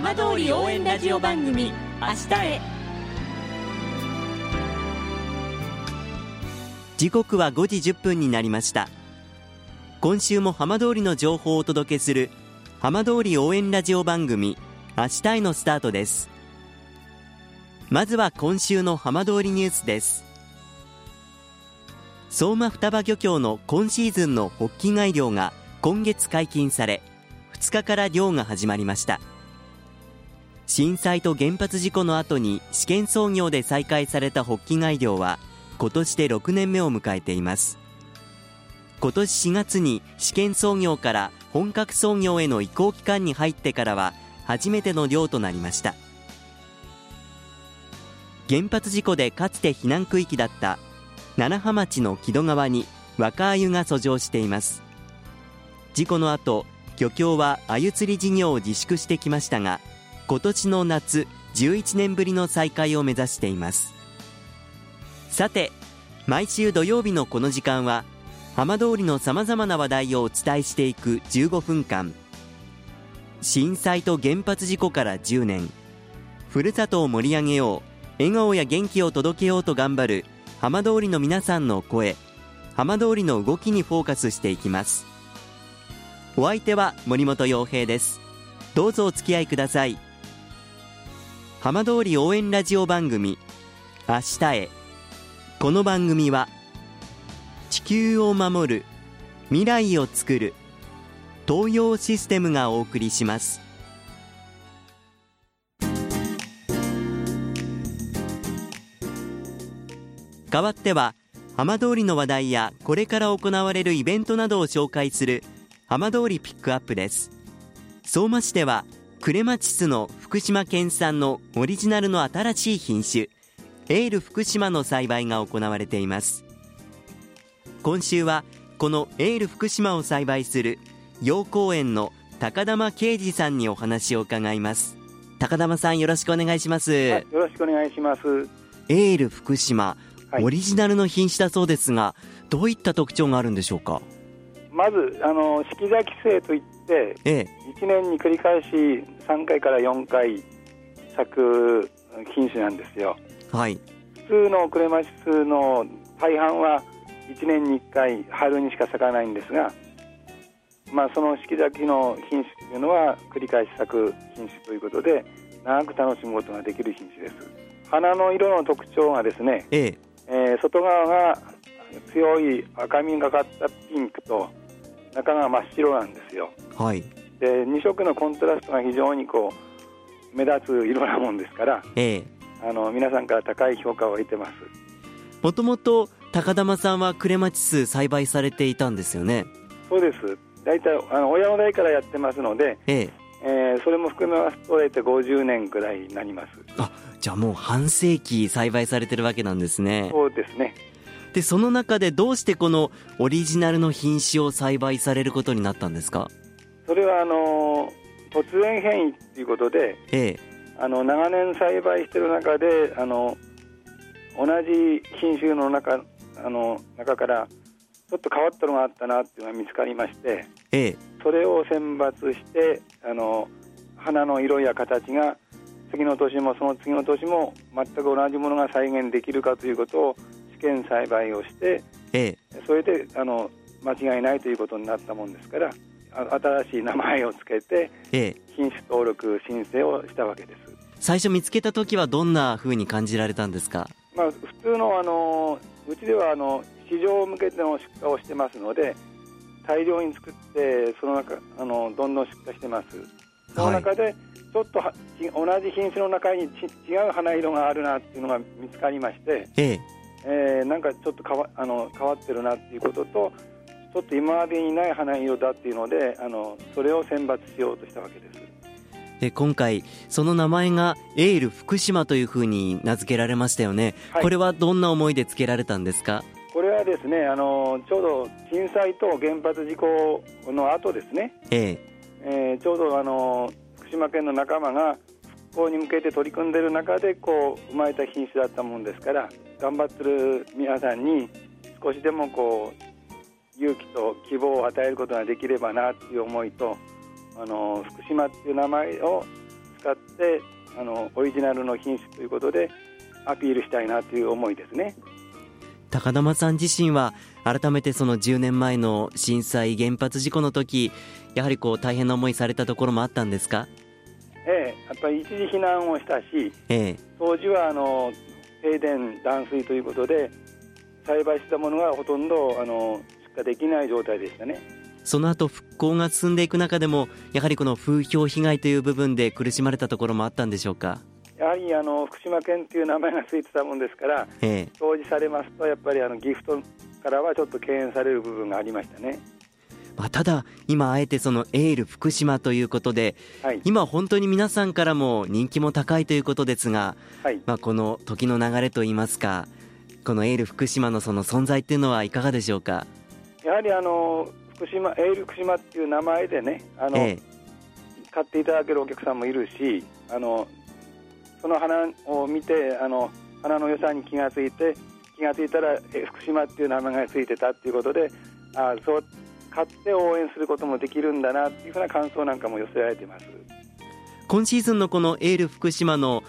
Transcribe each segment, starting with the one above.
浜通り応援ラジオ番組「明日へ」時刻は5時10分になりました。今週も浜通りの情報をお届けする浜通り応援ラジオ番組明日へのスタートです。まずは今週の浜通りニュースです。相馬双葉漁協の今シーズンのホッキ貝漁が今月解禁され2日から漁が始まりました。震災と原発事故の後に試験操業で再開されたホッキ貝漁は今年で6年目を迎えています。今年4月に試験操業から本格操業への移行期間に入ってからは初めての漁となりました。原発事故でかつて避難区域だった七葉町の木戸川に若鮎が遡上しています。事故の後漁協は鮎釣り事業を自粛してきましたが今年の夏11年ぶりの再開を目指しています。さて毎週土曜日のこの時間は浜通りのさまざまな話題をお伝えしていく15分間。震災と原発事故から10年。ふるさとを盛り上げよう。笑顔や元気を届けようと頑張る浜通りの皆さんの声。浜通りの動きにフォーカスしていきます。お相手は森本洋平です。どうぞお付き合いください。浜通り応援ラジオ番組明日へ。この番組は地球を守る未来をつくる東洋システムがお送りします。代わっては浜通りの話題やこれから行われるイベントなどを紹介する浜通りピックアップです。相馬市ではクレマチスの福島県産のオリジナルの新しい品種エール福島の栽培が行われています。今週はこのエール福島を栽培する陽光園の高玉啓二さんにお話を伺います。高玉さんよろしくお願いします、よろしくお願いします。エール福島、はい。オリジナルの品種だそうですがどういった特徴があるんでしょうか？まずあの四季咲き生といってええ。1年に繰り返し3回から4回咲く品種なんですよ。はい。普通のクレマチスの大半は1年に1回春にしか咲かないんですがまあその四季咲きの品種というのは繰り返し咲く品種ということで長く楽しむことができる品種です。花の色の特徴がですねええ。えー外側が強い赤みがかったピンクと中が真っ白なんですよ。はい。で2色のコントラストが非常にこう目立つ色なもんですからええ。あの皆さんから高い評価を得てます。もともと高玉さんはクレマチス栽培されていたんですよね。そうです。大体あの親の代からやってますので、ええ。えーそれも含めますと大体50年くらいになります。あじゃあもう半世紀栽培されてるわけなんですね。そうですねでその中でどうしてこのオリジナルの品種を栽培されることになったんですか？それはあの突然変異ということでええ。あの長年栽培している中であの同じ品種の中あの中からちょっと変わったのがあったなっていうのが見つかりましてええ。それを選抜してあの花の色や形が次の年もその次の年も全く同じものが再現できるかということを試験栽培をしてええ。それであの間違いないということになったもんですからあ新しい名前をつけてええ。品種登録申請をしたわけです。最初見つけた時はどんな風に感じられたんですか？まあ、普通のあのうちではあの市場向けての出荷をしてますので大量に作ってその中あのどんどん出荷してます。その中でちょっとはち同じ品種の中にち違う花色があるなっていうのが見つかりまして、えええーなんかちょっと変わあの変わってるなっていうこととちょっと今までにない花色だっていうのであのそれを選抜しようとしたわけです。で今回その名前がエール福島という風に名付けられましたよね、はい。これはどんな思いで付けられたんですか？これはですねあのちょうど震災と原発事故の後ですね。ええ。えーちょうどあの福島県の仲間が復興に向けて取り組んでいる中でこう生まれた品種だったもんですから頑張ってる皆さんに少しでもこう勇気と希望を与えることができればなっていう思いとあの福島っていう名前を使ってあのオリジナルの品種ということでアピールしたいなという思いですね。高玉さん自身は改めてその10年前の震災原発事故の時やはりこう大変な思いされたところもあったんですか？ええやっぱり一時避難をしたし、ええ、当時はあの停電断水ということで栽培したものがほとんどあの出荷できない状態でしたね。その後復興が進んでいく中でもやはりこの風評被害という部分で苦しまれたところもあったんでしょうか？やはりあの福島県という名前がついてたもんですから、ええ、表示されますとやっぱりあのギフトからはちょっと敬遠される部分がありましたね。まあ、ただ、今あえてそのエール福島ということで、はい、今、本当に皆さんからも人気も高いということですが、はい、まあ、この時の流れといいますか、このエール福島のその存在っていうのはいかがでしょうか？やはりあの福島エール福島っていう名前でねあの、ええ、買っていただけるお客さんもいるしあのその花を見てあの花の良さに気がついて気がついたらえ福島っていう名前がついてたっていうことであそう買って応援することもできるんだなっていうふうな感想なんかも寄せられています。今シーズンのこのエール福島の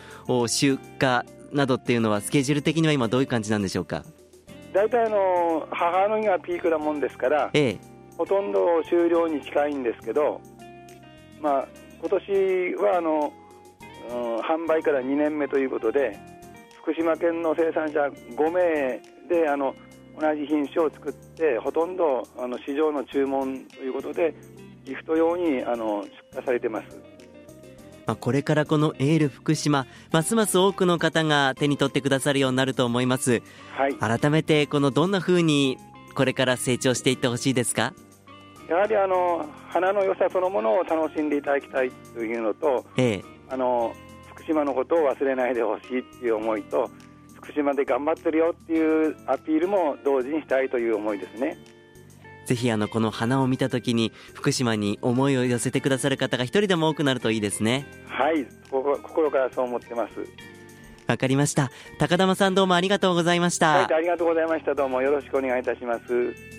出荷などっていうのはスケジュール的には今どういう感じなんでしょうか？大体あの母の日がピークなもんですから、ええ、ほとんど終了に近いんですけど、まあ、今年はあの、うん、販売から2年目ということで福島県の生産者5名であの同じ品種を作ってほとんどあの市場の注文ということでギフト用にあの出荷されてます。まあ、これからこのエール福島ますます多くの方が手に取ってくださるようになると思います、はい、改めてこのどんなふうにこれから成長していってほしいですか？やはりあの花の良さそのものを楽しんでいただきたいというのと、ええ、あの福島のことを忘れないでほしいっていう思いと福島で頑張ってるよっていうアピールも同時にしたいという思いですね。ぜひあのこの花を見たときに福島に思いを寄せてくださる方が一人でも多くなるといいですね。はい心からそう思ってます。わかりました。高玉さんどうもありがとうございました。はい、ありがとうございました。どうもよろしくお願いいたします。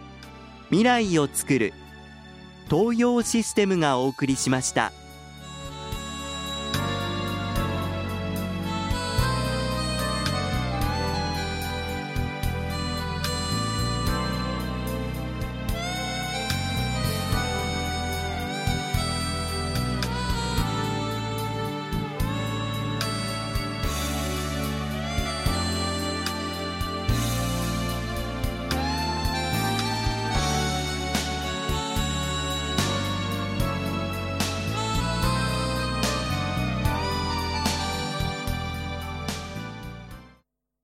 未来をつくる東洋システムがお送りしました。